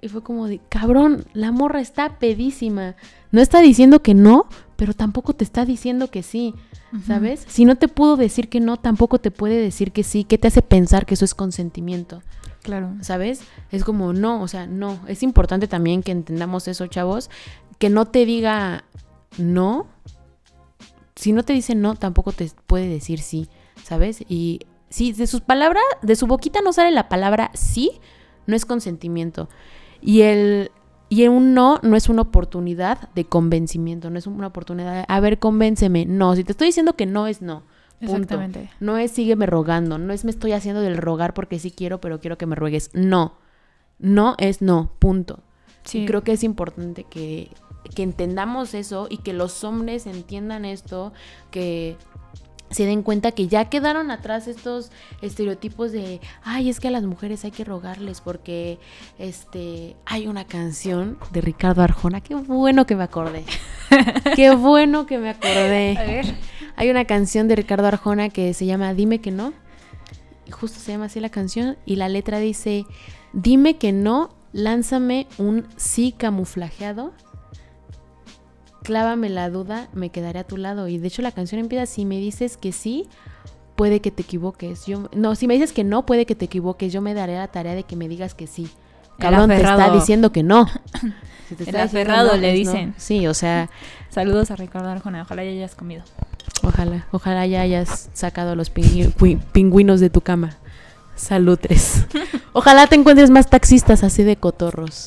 Y fue como de, cabrón, la morra está pedísima. No está diciendo que no, pero tampoco te está diciendo que sí, ¿sabes? Si no te pudo decir que no, tampoco te puede decir que sí. ¿Qué te hace pensar que eso es consentimiento? Claro. ¿Sabes? Es como, no, o sea, no. Es importante también que entendamos eso, chavos. Que no te diga no. Si no te dice no, tampoco te puede decir sí, ¿sabes? Y si de sus palabras, de su boquita no sale la palabra sí, no es consentimiento. Y el y un no no es una oportunidad de convencimiento, no es una oportunidad de, a ver, convénceme. No, si te estoy diciendo que no es no. Punto. Exactamente. No es sígueme rogando, no es me estoy haciendo del rogar porque sí quiero, pero quiero que me ruegues. No. No es no, punto. Sí. Y creo que es importante que, que entendamos eso y que los hombres entiendan esto, que se den cuenta que ya quedaron atrás estos estereotipos de, ay, es que a las mujeres hay que rogarles porque este hay una canción de Ricardo Arjona, qué bueno que me acordé. qué bueno que me acordé. A ver. Hay una canción de Ricardo Arjona que se llama Dime que no. Justo se llama así la canción. Y la letra dice, dime que no, lánzame un sí camuflajeado. Clávame la duda, me quedaré a tu lado. Y de hecho la canción empieza, si me dices que sí, puede que te equivoques. Yo, no, si me dices que no, puede que te equivoques. Yo me daré la tarea de que me digas que sí. El Cabrón, te está diciendo que no. Si te El está diciendo aferrado, le no. dicen. Sí, o sea, Saludos a Ricardo Arjona. Ojalá ya hayas comido. Ojalá, ojalá ya hayas sacado los pingüinos de tu cama. Salutres. Ojalá te encuentres más taxistas así de cotorros.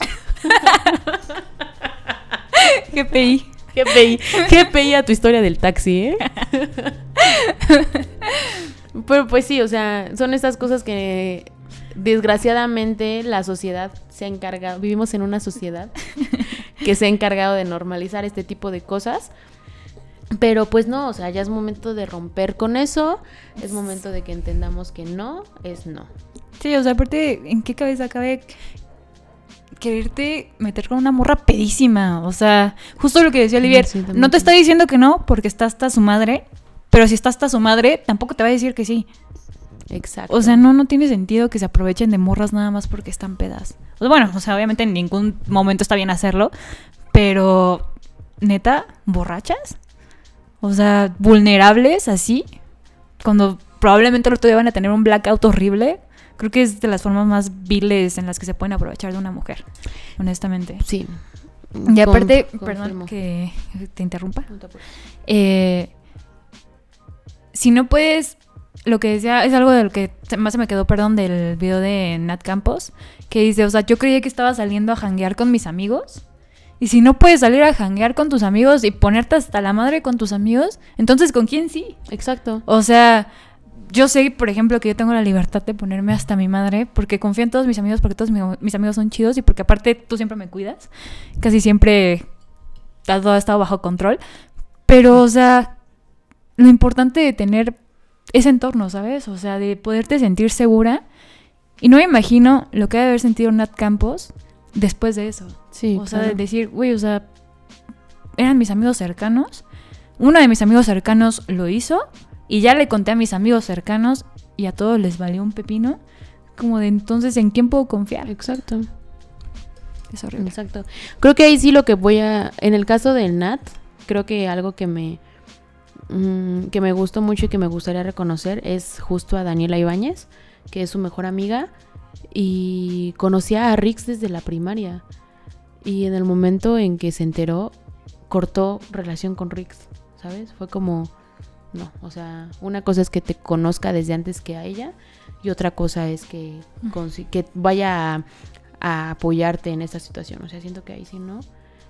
GPI. GPI, GPI a tu historia del taxi, ¿eh? Pero pues sí, o sea, son estas cosas que desgraciadamente la sociedad se ha encargado, vivimos en una sociedad que se ha encargado de normalizar este tipo de cosas. Pero pues no, o sea, ya es momento de romper con eso, es momento de que entendamos que no es no. Sí, o sea, aparte, ¿en qué cabeza cabe quererte meter con una morra pedísima? O sea, justo lo que decía Olivier, Sí, no te está diciendo que no porque está hasta su madre, pero si está hasta su madre, tampoco te va a decir que sí. Exacto. O sea, no, no tiene sentido que se aprovechen de morras nada más porque están pedas. O sea, bueno, o sea, obviamente en ningún momento está bien hacerlo, pero neta, borrachas. O sea, vulnerables así, cuando probablemente el otro día van a tener un blackout horrible. Creo que es de las formas más viles en las que se pueden aprovechar de una mujer, honestamente. sí. Y aparte, Con- perdón que te interrumpa. Apures. Eh, si no puedes, lo que decía es algo de lo que más se me quedó, perdón, del video de Nat Campos, que dice, o sea, yo creía que estaba saliendo a janguear con mis amigos Y si no puedes salir a janguear con tus amigos y ponerte hasta la madre con tus amigos, entonces ¿con quién sí? Exacto. O sea, yo sé, por ejemplo, que yo tengo la libertad de ponerme hasta mi madre porque confío en todos mis amigos, porque todos mi- mis amigos son chidos y porque aparte tú siempre me cuidas. Casi siempre todo ha estado bajo control. Pero, o sea, lo importante de tener ese entorno, ¿sabes? O sea, de poderte sentir segura. Y no me imagino lo que ha de haber sentido Nat Campos después de eso. Sí. O sea, claro. de decir, güey, o sea, eran mis amigos cercanos. Uno de mis amigos cercanos lo hizo y ya le conté a mis amigos cercanos y a todos les valió un pepino. Como de entonces, ¿en quién puedo confiar? Exacto. Es horrible. Exacto. Creo que ahí sí lo que voy a. En el caso del Nat, creo que algo que me. mm, que me gustó mucho y que me gustaría reconocer es justo a Daniela Ibáñez, que es su mejor amiga. Y conocía a Rix desde la primaria. Y en el momento en que se enteró, cortó relación con Rix. ¿Sabes? Fue como. No, o sea, una cosa es que te conozca desde antes que a ella. Y otra cosa es que, que vaya a, a apoyarte en esta situación. O sea, siento que ahí sí, ¿no?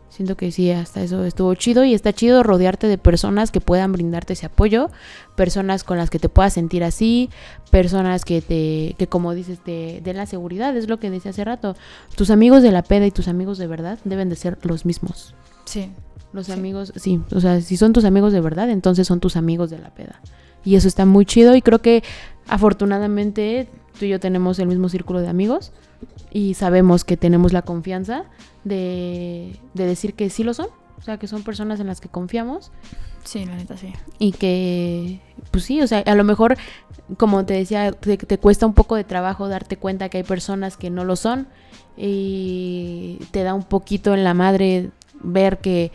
Siento que sí, hasta eso estuvo chido y está chido rodearte de personas que puedan brindarte ese apoyo, personas con las que te puedas sentir así, personas que te, que como dices, te den la seguridad, es lo que decía hace rato. Tus amigos de la peda y tus amigos de verdad deben de ser los mismos. Sí. Los Sí. amigos, sí, o sea, si son tus amigos de verdad, entonces son tus amigos de la peda. Y eso está muy chido y creo que afortunadamente tú y yo tenemos el mismo círculo de amigos y sabemos que tenemos la confianza de, de decir que sí lo son, o sea, que son personas en las que confiamos Sí, la neta sí. y que, pues sí, o sea, a lo mejor, como te decía, te, te cuesta un poco de trabajo darte cuenta que hay personas que no lo son y te da un poquito en la madre ver que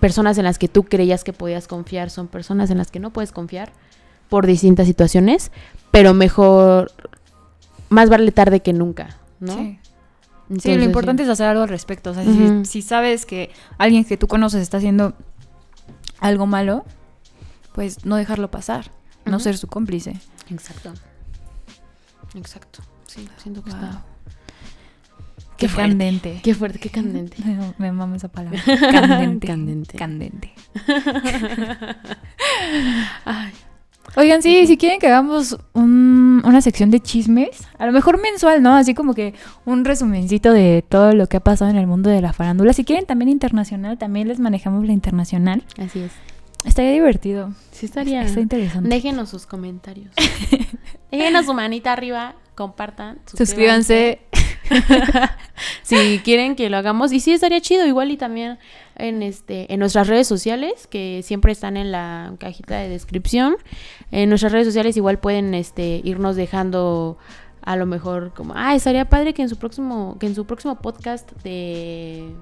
personas en las que tú creías que podías confiar son personas en las que no puedes confiar por distintas situaciones, pero mejor, más vale tarde que nunca, ¿no? Sí. Sí, lo importante es hacer algo al respecto. O sea, si- sabes que alguien que tú conoces está haciendo algo malo, pues no dejarlo pasar, no ser su cómplice. Exacto. Exacto. Sí, siento que Wow. está... Qué, Qué fuerte. candente. Qué fuerte, qué candente. Me, me mama esa palabra. Candente. Candente. Candente. Ay, Oigan, sí, si quieren que hagamos un- una sección de chismes, a lo mejor mensual, ¿no? Así como que un resumencito de todo lo que ha pasado en el mundo de la farándula. Si quieren también internacional, también les manejamos la internacional. así es. Estaría divertido. Sí estaría. Está interesante. Déjenos sus comentarios. Déjenos su manita arriba, compartan, Suscríbanse. si quieren que lo hagamos y sí estaría chido igual y también en este en nuestras redes sociales que siempre están en la cajita de descripción en nuestras redes sociales igual pueden este irnos dejando a lo mejor como ah estaría padre que en su próximo que en su próximo podcast de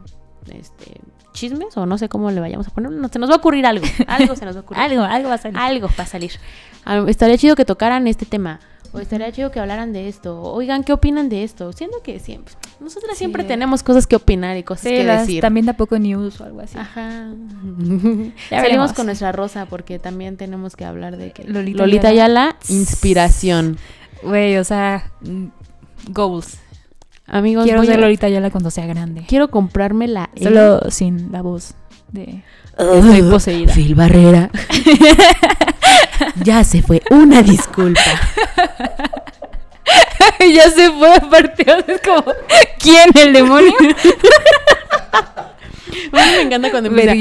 este chismes o no sé cómo le vayamos a poner no, se nos va a ocurrir algo algo se nos va a ocurrir Algo, algo va a salir. algo va a salir. Ah, Estaría chido que tocaran este tema. O estaría chido que hablaran de esto. Oigan, ¿qué opinan de esto? Siento que siempre. Nosotras Sí. siempre tenemos cosas que opinar y cosas Sí, que las- decir. también tampoco news o algo así. Ajá. Ya Salimos con nuestra rosa porque también tenemos que hablar de que Lolita Lolita, Ayala. Ayala, inspiración. Güey, o sea, mm, goals. Amigos, Quiero voy ser a- Lolita Ayala cuando sea grande. quiero comprarme la E. Solo sin la voz de... Estoy poseída. Phil Barrera. ya se fue. Una disculpa. ya se fue aparte. Es como, ¿quién? ¿El demonio? A mí me encanta cuando empieza.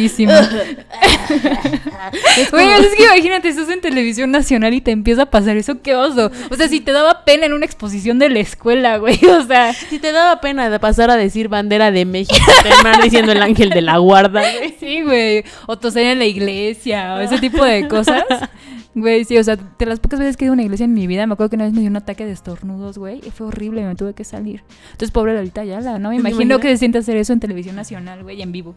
Güey, es que imagínate, estás en televisión nacional y te empieza a pasar eso, qué oso. O sea, si te daba pena en una exposición de la escuela, güey, o sea... Si te daba pena de pasar a decir bandera de México, terminar diciendo el ángel de la guarda, güey. Sí, güey. O toser en la iglesia o ese tipo de cosas. Güey, sí, o sea, de las pocas veces que he ido a una iglesia en mi vida, me acuerdo que una vez me dio un ataque de estornudos, güey, y fue horrible, me tuve que salir. Entonces, pobre Lolita Ayala, ¿no? Me ¿Te imagino que se siente hacer eso en televisión nacional, güey, en vivo.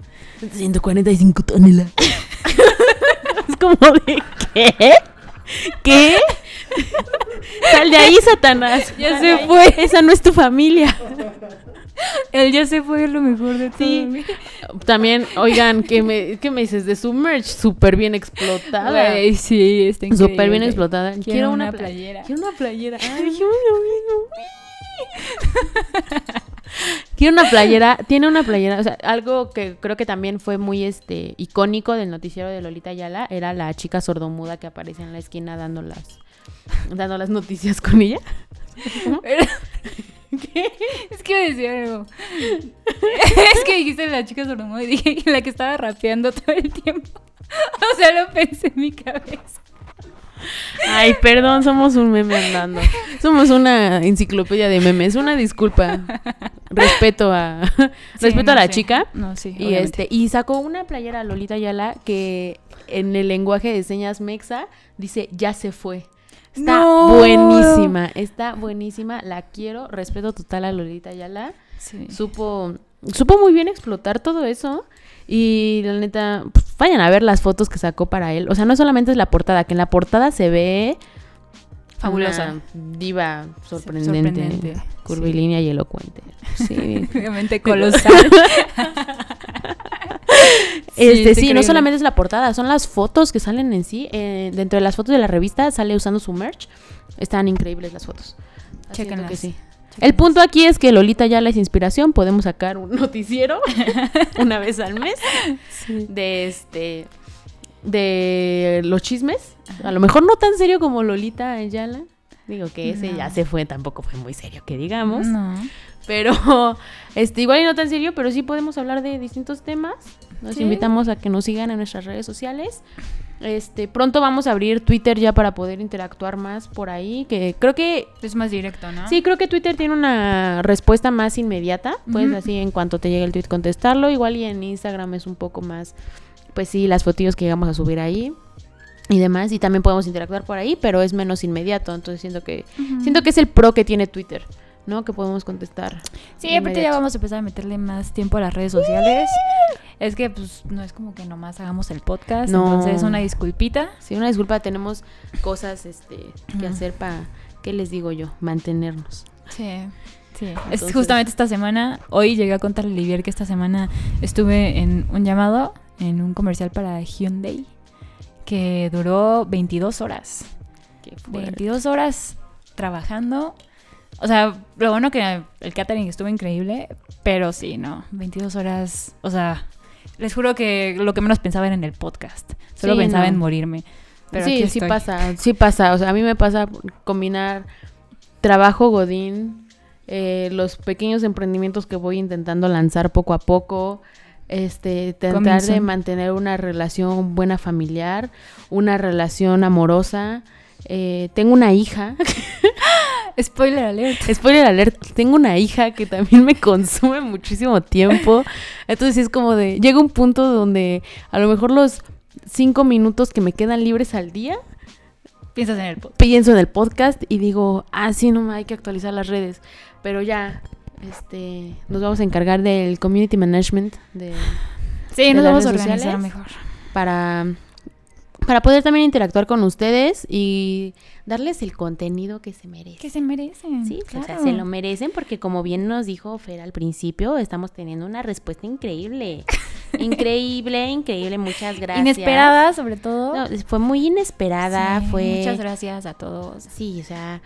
145 toneladas. es como de, ¿qué? ¿Qué? Sal de ahí, Satanás. Ya se fue. Esa no es tu familia. Él ya se fue lo mejor de. Sí. güey. También, oigan, ¿qué me, qué me dices de su merch? Súper bien explotada. Güey, sí, está increíble. Súper bien explotada. Quiero, Quiero, una, pla- playera. Quiero una playera. Ay, mismo. Tiene una playera, tiene una playera, o sea, algo que creo que también fue muy este icónico del noticiero de Lolita Ayala era la chica sordomuda que aparece en la esquina dando las dando las noticias con ella. Es que iba a decir algo. es que dijiste la chica sordomuda y dije la que estaba rapeando todo el tiempo. O sea, lo pensé en mi cabeza. Ay, perdón, somos un meme andando. Somos una enciclopedia de memes. Una disculpa. Respeto a Sí, respeto no, a la sí. chica. No, sí. Y obviamente. este y sacó una playera Lolita Ayala que en el lenguaje de señas mexa dice ya se fue. Está No. buenísima, está buenísima, la quiero, respeto total a Lolita Ayala. Sí. Supo supo muy bien explotar todo eso y la neta pues, vayan a ver las fotos que sacó para él. O sea, no solamente es la portada, que en la portada se ve Fabulosa. una diva sorprendente, sorprendente, curvilínea y elocuente. Sí. Obviamente colosal. Este, sí, no solamente es la portada, son las fotos que salen en sí. eh, dentro de las fotos de la revista sale usando su merch. Están increíbles las fotos. Chéquenlas. que sí. El punto aquí es que Lolita ya es inspiración. Podemos sacar un noticiero una vez al mes de este de los chismes. A lo mejor no tan serio como Lolita Ayala. Digo que ese No. ya se fue, tampoco fue muy serio, que digamos. No. Pero, este, igual y no tan serio, pero sí podemos hablar de distintos temas. Nos Sí. invitamos a que nos sigan en nuestras redes sociales. Este, pronto vamos a abrir Twitter ya para poder interactuar más por ahí. Que creo que, Es más directo, ¿no? sí, creo que Twitter tiene una respuesta más inmediata. Puedes Ujú. así en cuanto te llegue el tweet contestarlo. Igual y en Instagram es un poco más, pues sí, las fotillos que llegamos a subir ahí. Y demás, y también podemos interactuar por ahí, pero es menos inmediato. Entonces siento que, siento que es el pro que tiene Twitter, ¿no? Que podemos contestar. Sí, aparte ya vamos a empezar a meterle más tiempo a las redes sociales. Es que pues no es como que nomás hagamos el podcast, No. entonces una disculpita. Sí, una disculpa, tenemos cosas este, que hacer para, ¿qué les digo yo? Mantenernos. Sí. Sí, es justamente esta semana, hoy llegué a contarle a Olivier que esta semana estuve en un llamado, en un comercial para Hyundai, que duró 22 horas. Qué fuerte. 22 horas trabajando. O sea, lo bueno que el catering estuvo increíble, pero sí, no, 22 horas, o sea, les juro que lo que menos pensaba era en el podcast. Solo Sí, pensaba no. en morirme. Pero sí, sí estoy. pasa, sí pasa. O sea, a mí me pasa combinar trabajo godín, eh, los pequeños emprendimientos que voy intentando lanzar poco a poco, este, tratar de mantener una relación buena familiar, una relación amorosa. Eh, tengo una hija, Spoiler alert. spoiler alert, tengo una hija que también me consume muchísimo tiempo. Entonces es como de, llega un punto donde a lo mejor los cinco minutos que me quedan libres al día Piensas en el podcast. pienso en el podcast y digo, ah, sí, no, hay que actualizar las redes. Pero ya, este, nos vamos a encargar del community management de, Sí, ¿De nos las vamos a redes organizar sociales? mejor. para, para poder también interactuar con ustedes y darles el contenido que se merecen. Que se merecen. Sí, o sea, claro. se lo merecen porque como bien nos dijo Fer al principio, estamos teniendo una respuesta increíble. increíble, increíble, muchas gracias. Inesperada, sobre todo. No, fue muy inesperada, Sí, fue... Muchas gracias a todos. Sí, o sea,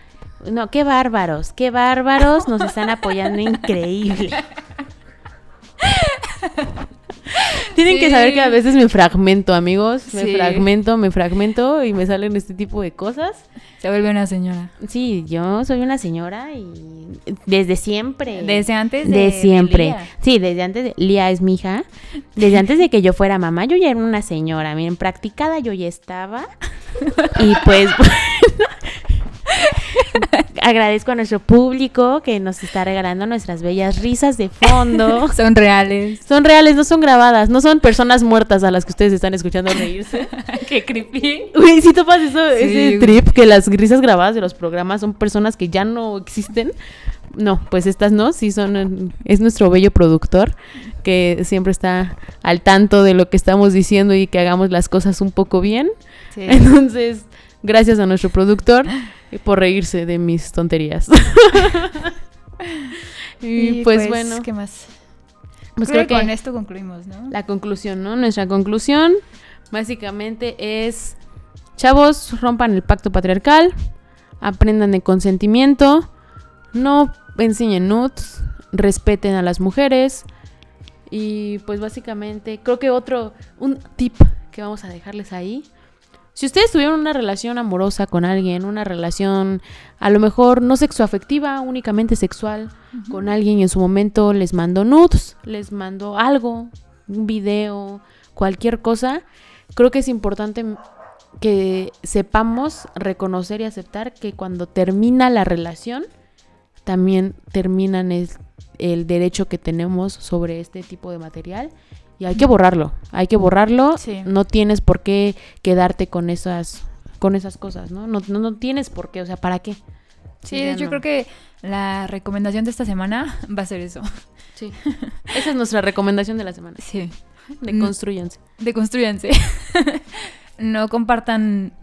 no, qué bárbaros, qué bárbaros, nos están apoyando increíble. Tienen que saber que a veces me fragmento, amigos. Me Sí. fragmento, me fragmento y me salen este tipo de cosas. Se vuelve una señora. Sí, yo soy una señora y desde siempre. Desde antes de, de siempre. Lía. Sí, desde antes de Lía es mi hija. Desde antes de que yo fuera mamá, yo ya era una señora. Miren, practicada yo ya estaba. Y pues agradezco a nuestro público que nos está regalando nuestras bellas risas de fondo. Son reales. Son reales, no son grabadas, no son personas muertas a las que ustedes están escuchando reírse. Qué creepy. Uy, si topas eso, Sí, ese trip que las risas grabadas de los programas son personas que ya no existen. No, pues estas no, sí son, es nuestro bello productor que siempre está al tanto de lo que estamos diciendo y que hagamos las cosas un poco bien. Sí. Entonces, gracias a nuestro productor por reírse de mis tonterías. y, pues, bueno, ¿Qué más? pues creo, creo que con esto concluimos, ¿no? la conclusión, ¿no? Nuestra conclusión básicamente es, chavos, rompan el pacto patriarcal, aprendan de consentimiento, no enseñen nudes, respeten a las mujeres. Y pues básicamente, creo que otro, un tip que vamos a dejarles ahí. Si ustedes tuvieron una relación amorosa con alguien, una relación a lo mejor no sexoafectiva, únicamente sexual, con alguien y en su momento les mandó nudes, les mandó algo, un video, cualquier cosa, creo que es importante que sepamos reconocer y aceptar que cuando termina la relación, también terminan el, el derecho que tenemos sobre este tipo de material y hay que borrarlo, hay que borrarlo, Sí. no tienes por qué quedarte con esas con esas cosas, ¿no? No, no, no tienes por qué, o sea, ¿para qué? Sí, hecho no. creo que la recomendación de esta semana va a ser eso. Sí. Esa es nuestra recomendación de la semana. Sí. De Mm. construyanse. Deconstruyanse. no compartan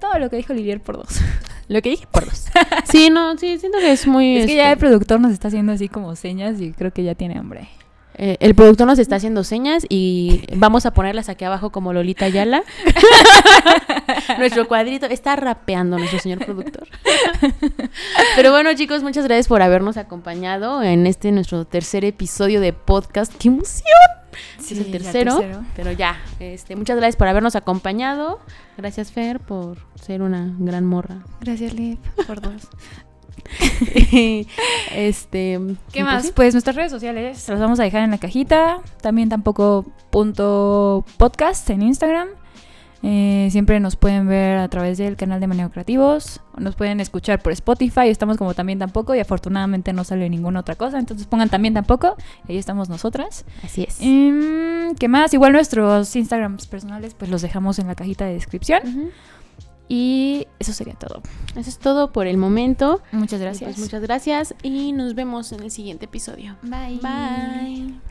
todo lo que dijo Livier por dos. Lo que dije por dos. Sí, no, sí, siento que es muy... Es que este, ya el productor nos está haciendo así como señas y creo que ya tiene hambre. Eh, el productor nos está haciendo señas y vamos a ponerlas aquí abajo como Lolita Ayala. nuestro cuadrito está rapeando nuestro señor productor. Pero bueno, chicos, muchas gracias por habernos acompañado en este nuestro tercer episodio de podcast. ¡Qué emoción! Sí, es el tercero, pero ya, este, muchas gracias por habernos acompañado. Gracias Fer por ser una gran morra. Gracias, Liv, por dos. este, ¿Qué pues más? Pues nuestras redes sociales se las vamos a dejar en la cajita. También tampoco punto podcast en Instagram. Eh, siempre nos pueden ver a través del canal de Manejo Creativos. Nos pueden escuchar por Spotify. Estamos como también tampoco. Y afortunadamente no sale ninguna otra cosa. Entonces pongan también tampoco. y Ahí estamos nosotras. Así es. Em, ¿Qué más? Igual nuestros Instagrams personales pues los dejamos en la cajita de descripción. Y eso sería todo. Eso es todo por el momento. Muchas Y gracias. pues muchas gracias y nos vemos en el siguiente episodio. Bye. Bye.